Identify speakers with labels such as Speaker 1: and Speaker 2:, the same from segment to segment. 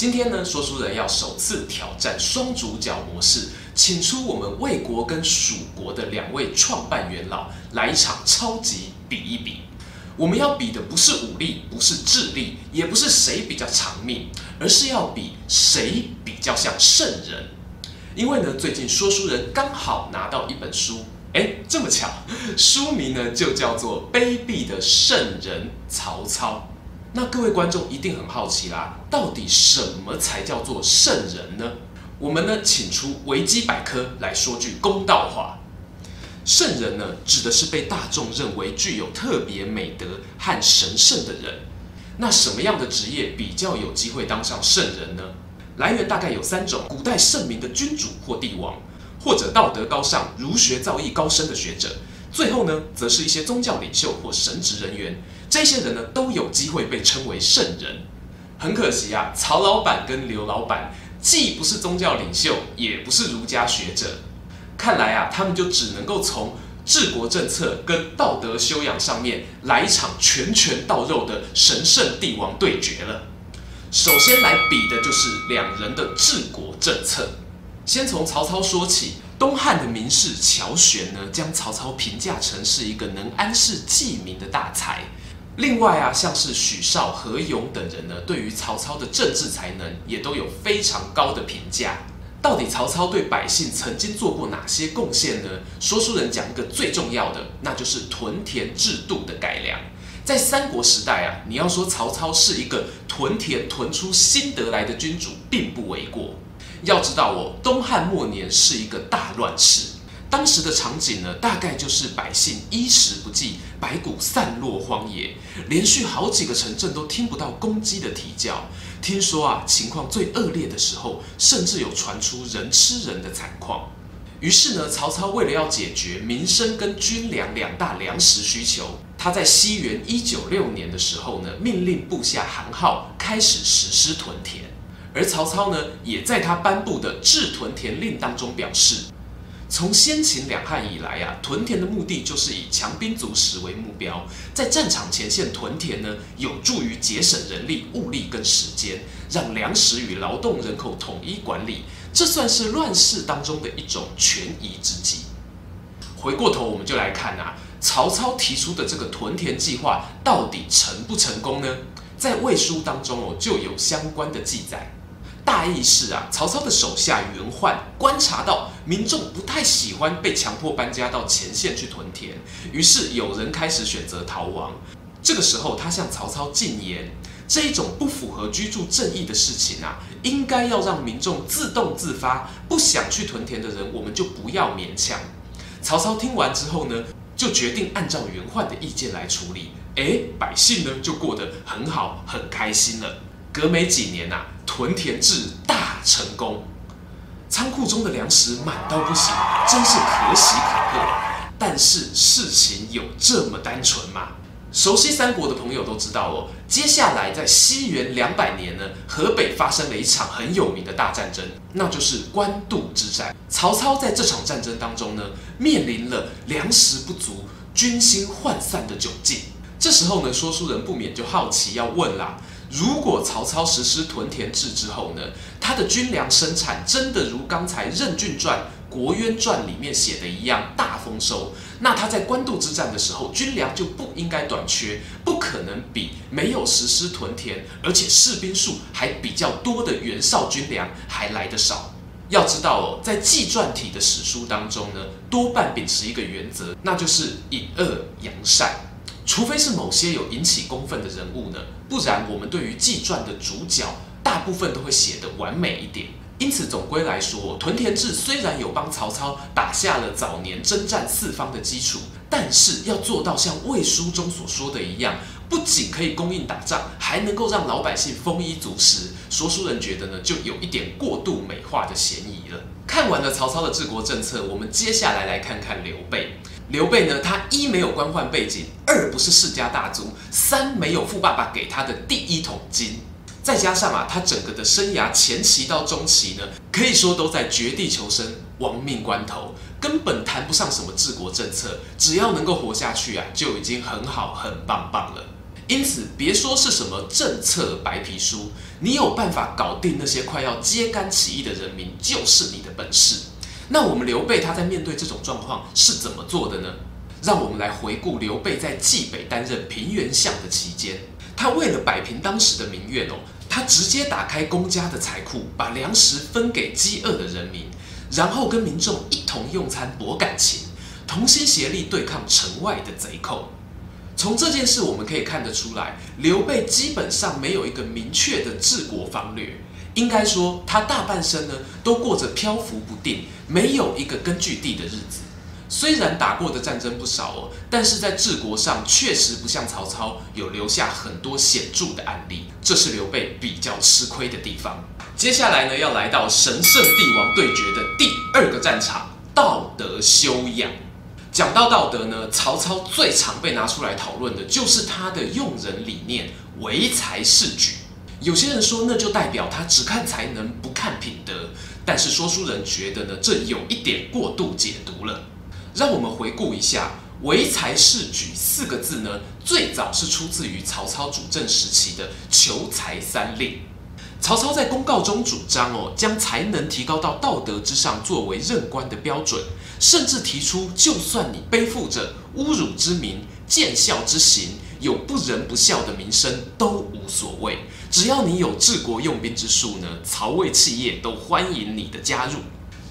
Speaker 1: 今天呢，说书人要首次挑战双主角模式，请出我们魏国跟蜀国的两位创办元老来一场超级比一比。我们要比的不是武力，不是智力，也不是谁比较长命，而是要比谁比较像圣人。因为呢，最近说书人刚好拿到一本书，哎，这么巧，书名呢就叫做《卑鄙的圣人曹操》。那各位观众一定很好奇啦，到底什么才叫做圣人呢？我们呢，请出维基百科来说句公道话。圣人呢，指的是被大众认为具有特别美德和神圣的人。那什么样的职业比较有机会当上圣人呢？来源大概有三种：古代圣明的君主或帝王，或者道德高尚、儒学造诣高深的学者。最后呢，则是一些宗教领袖或神职人员，这些人呢都有机会被称为圣人。很可惜啊，曹老板跟刘老板既不是宗教领袖，也不是儒家学者，看来啊，他们就只能够从治国政策跟道德修养上面来一场拳拳到肉的神圣帝王对决了。首先来比的就是两人的治国政策，先从曹操说起。东汉的名士乔玄呢，将曹操评价成是一个能安世济民的大才。另外啊，像是许绍、何勇等人呢，对于曹操的政治才能也都有非常高的评价。到底曹操对百姓曾经做过哪些贡献呢？说书人讲一个最重要的，那就是屯田制度的改良。在三国时代啊，你要说曹操是一个屯田屯出心得来的君主，并不为过。要知道哦，东汉末年是一个大乱世，当时的场景呢，大概就是百姓衣食不济，白骨散落荒野，连续好几个城镇都听不到公鸡的啼叫。听说啊，情况最恶劣的时候，甚至有传出人吃人的惨况。于是呢，曹操为了要解决民生跟军粮两大粮食需求，他在西元一九六年的时候呢，命令部下韩浩开始实施屯田。而曹操呢，也在他颁布的制屯田令当中表示，从先秦两汉以来啊，屯田的目的就是以强兵足食为目标，在战场前线屯田呢，有助于节省人力、物力跟时间，让粮食与劳动人口统一管理，这算是乱世当中的一种权宜之计。回过头，我们就来看啊，曹操提出的这个屯田计划到底成不成功呢？在魏书当中哦，就有相关的记载。大意是啊，曹操的手下袁焕观察到民众不太喜欢被强迫搬家到前线去屯田，于是有人开始选择逃亡。这个时候，他向曹操进言：这一种不符合居住正义的事情啊，应该要让民众自动自发。不想去屯田的人，我们就不要勉强。曹操听完之后呢，就决定按照袁焕的意见来处理。哎，百姓呢就过得很好，很开心了。隔没几年呐、啊，屯田制大成功，仓库中的粮食满到不行，真是可喜可贺。但是事情有这么单纯吗？熟悉三国的朋友都知道哦。接下来在西元两百年呢，河北发生了一场很有名的大战争，那就是官渡之战。曹操在这场战争当中呢，面临了粮食不足、军心涣散的窘境。这时候呢，说书人不免就好奇要问啦。如果曹操实施屯田制之后呢，他的军粮生产真的如刚才《任郡传》《国渊传》里面写的一样大丰收，那他在官渡之战的时候，军粮就不应该短缺，不可能比没有实施屯田，而且士兵数还比较多的袁绍军粮还来得少。要知道哦，在纪传体的史书当中呢，多半秉持一个原则，那就是以恶扬善。除非是某些有引起公愤的人物呢，不然我们对于纪传的主角大部分都会写得完美一点。因此，总归来说，屯田制虽然有帮曹操打下了早年征战四方的基础，但是要做到像魏书中所说的一样，不仅可以供应打仗，还能够让老百姓丰衣足食。说书人觉得呢，就有一点过度美化的嫌疑了。看完了曹操的治国政策，我们接下来来看看刘备。刘备呢，他一没有官宦背景，二不是世家大族，三没有富爸爸给他的第一桶金，再加上啊，他整个的生涯前期到中期呢，可以说都在绝地求生、亡命关头，根本谈不上什么治国政策，只要能够活下去啊，就已经很好、很棒棒了。因此，别说是什么政策白皮书，你有办法搞定那些快要揭竿起义的人民，就是你的本事。那我们刘备他在面对这种状况是怎么做的呢？让我们来回顾刘备在冀北担任平原相的期间，他为了摆平当时的民怨哦，他直接打开公家的财库，把粮食分给饥饿的人民，然后跟民众一同用餐博感情，同心协力对抗城外的贼寇。从这件事我们可以看得出来，刘备基本上没有一个明确的治国方略。应该说，他大半生呢都过着漂浮不定、没有一个根据地的日子。虽然打过的战争不少哦，但是在治国上确实不像曹操有留下很多显著的案例，这是刘备比较吃亏的地方。接下来呢，要来到神圣帝王对决的第二个战场——道德修养。讲到道德呢，曹操最常被拿出来讨论的就是他的用人理念——唯才是举。有些人说，那就代表他只看才能，不看品德。但是说书人觉得呢，这有一点过度解读了。让我们回顾一下“唯才是举”四个字呢，最早是出自于曹操主政时期的“求才三令”。曹操在公告中主张哦，将才能提高到道德之上，作为任官的标准，甚至提出，就算你背负着侮辱之名、见笑之行，有不仁不孝的名声都无所谓，只要你有治国用兵之术呢，曹魏企业都欢迎你的加入。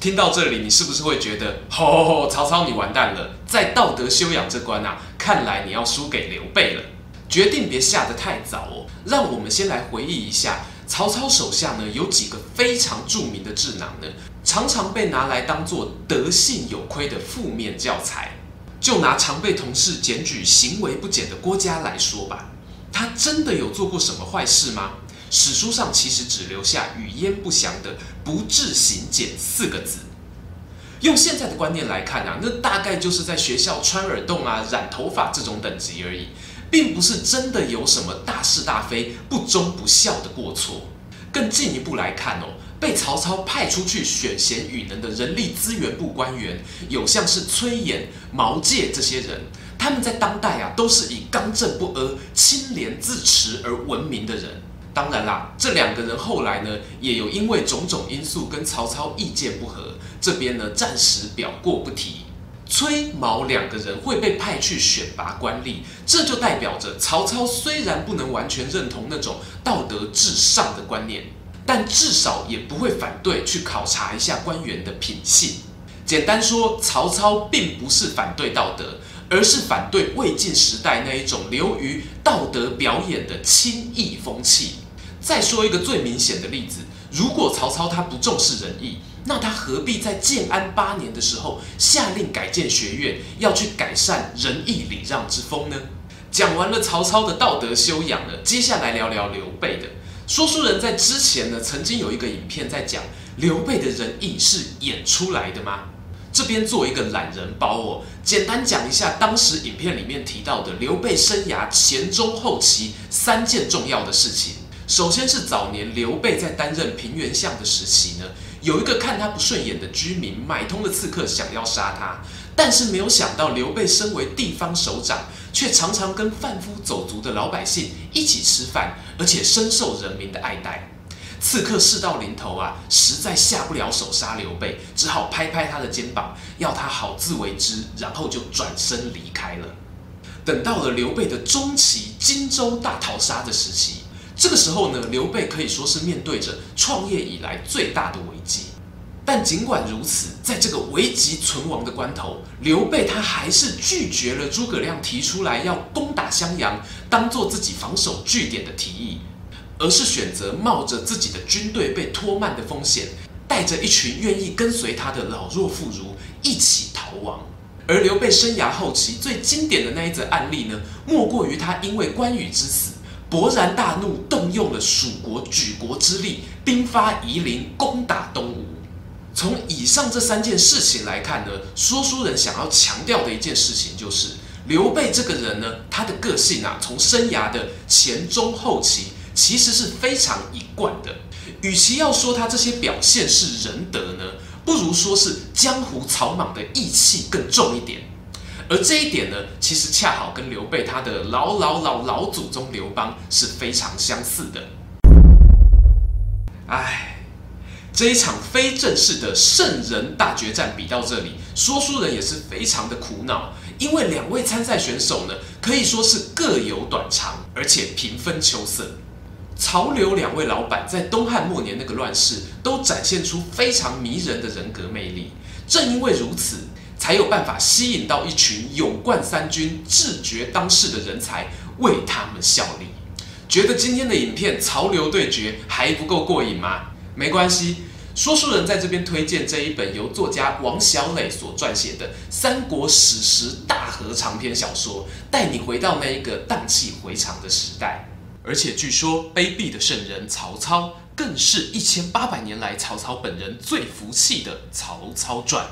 Speaker 1: 听到这里，你是不是会觉得，吼吼吼，曹操你完蛋了，在道德修养这关啊，看来你要输给刘备了。决定别下得太早哦，让我们先来回忆一下，曹操手下呢有几个非常著名的智囊呢，常常被拿来当做德性有亏的负面教材。就拿常被同事检举行为不检的郭嘉来说吧，他真的有做过什么坏事吗？史书上其实只留下语焉不详的“不治行检”四个字。用现在的观念来看啊，那大概就是在学校穿耳洞啊、染头发这种等级而已，并不是真的有什么大是大非、不忠不孝的过错。更进一步来看哦。被曹操派出去选贤与能的人力资源部官员，有像是崔琰、毛玠这些人，他们在当代啊都是以刚正不阿、清廉自持而闻名的人。当然啦，这两个人后来呢，也有因为种种因素跟曹操意见不合，这边呢暂时表过不提。崔、毛两个人会被派去选拔官吏，这就代表着曹操虽然不能完全认同那种道德至上的观念。但至少也不会反对去考察一下官员的品性。简单说，曹操并不是反对道德，而是反对魏晋时代那一种流于道德表演的轻义风气。再说一个最明显的例子，如果曹操他不重视仁义，那他何必在建安八年的时候下令改建学院，要去改善仁义礼让之风呢？讲完了曹操的道德修养了，接下来聊聊刘备的。说书人在之前呢，曾经有一个影片在讲刘备的仁义是演出来的吗？这边做一个懒人包哦，简单讲一下当时影片里面提到的刘备生涯前中后期三件重要的事情。首先是早年刘备在担任平原相的时期呢，有一个看他不顺眼的居民买通了刺客，想要杀他，但是没有想到刘备身为地方首长。却常常跟贩夫走卒的老百姓一起吃饭，而且深受人民的爱戴。刺客事到临头啊，实在下不了手杀刘备，只好拍拍他的肩膀，要他好自为之，然后就转身离开了。等到了刘备的中期，荆州大逃杀的时期，这个时候呢，刘备可以说是面对着创业以来最大的危机。但尽管如此，在这个危急存亡的关头，刘备他还是拒绝了诸葛亮提出来要攻打襄阳，当做自己防守据点的提议，而是选择冒着自己的军队被拖慢的风险，带着一群愿意跟随他的老弱妇孺一起逃亡。而刘备生涯后期最经典的那一则案例呢，莫过于他因为关羽之死，勃然大怒，动用了蜀国举国之力，兵发夷陵，攻打东吴。从以上这三件事情来看呢，说书人想要强调的一件事情就是，刘备这个人呢，他的个性啊，从生涯的前中后期，其实是非常一贯的。与其要说他这些表现是仁德呢，不如说是江湖草莽的义气更重一点。而这一点呢，其实恰好跟刘备他的老老老老祖宗刘邦是非常相似的。唉。这一场非正式的圣人大决战比到这里，说书人也是非常的苦恼，因为两位参赛选手呢，可以说是各有短长，而且平分秋色。曹刘两位老板在东汉末年那个乱世，都展现出非常迷人的人格魅力。正因为如此，才有办法吸引到一群勇冠三军、智决当世的人才为他们效力。觉得今天的影片曹刘对决还不够过瘾吗？没关系。说书人在这边推荐这一本由作家王小磊所撰写的三国史实大河长篇小说，带你回到那一个荡气回肠的时代。而且据说卑鄙的圣人曹操，更是一千八百年来曹操本人最服气的《曹操传》。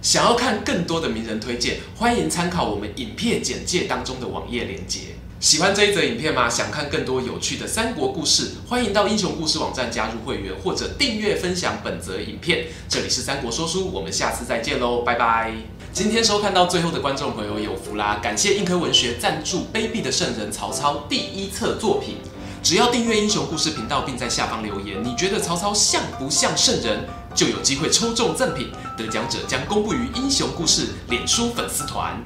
Speaker 1: 想要看更多的名人推荐，欢迎参考我们影片简介当中的网页连接。喜欢这一则影片吗？想看更多有趣的三国故事，欢迎到英雄故事网站加入会员，或者订阅分享本则影片。这里是三国说书，我们下次再见喽，拜拜。今天收看到最后的观众朋友有福啦，感谢硬科文学赞助《卑鄙的圣人曹操》第一册作品。只要订阅英雄故事频道，并在下方留言，你觉得曹操像不像圣人，就有机会抽中赠品。得奖者将公布于英雄故事脸书粉丝团。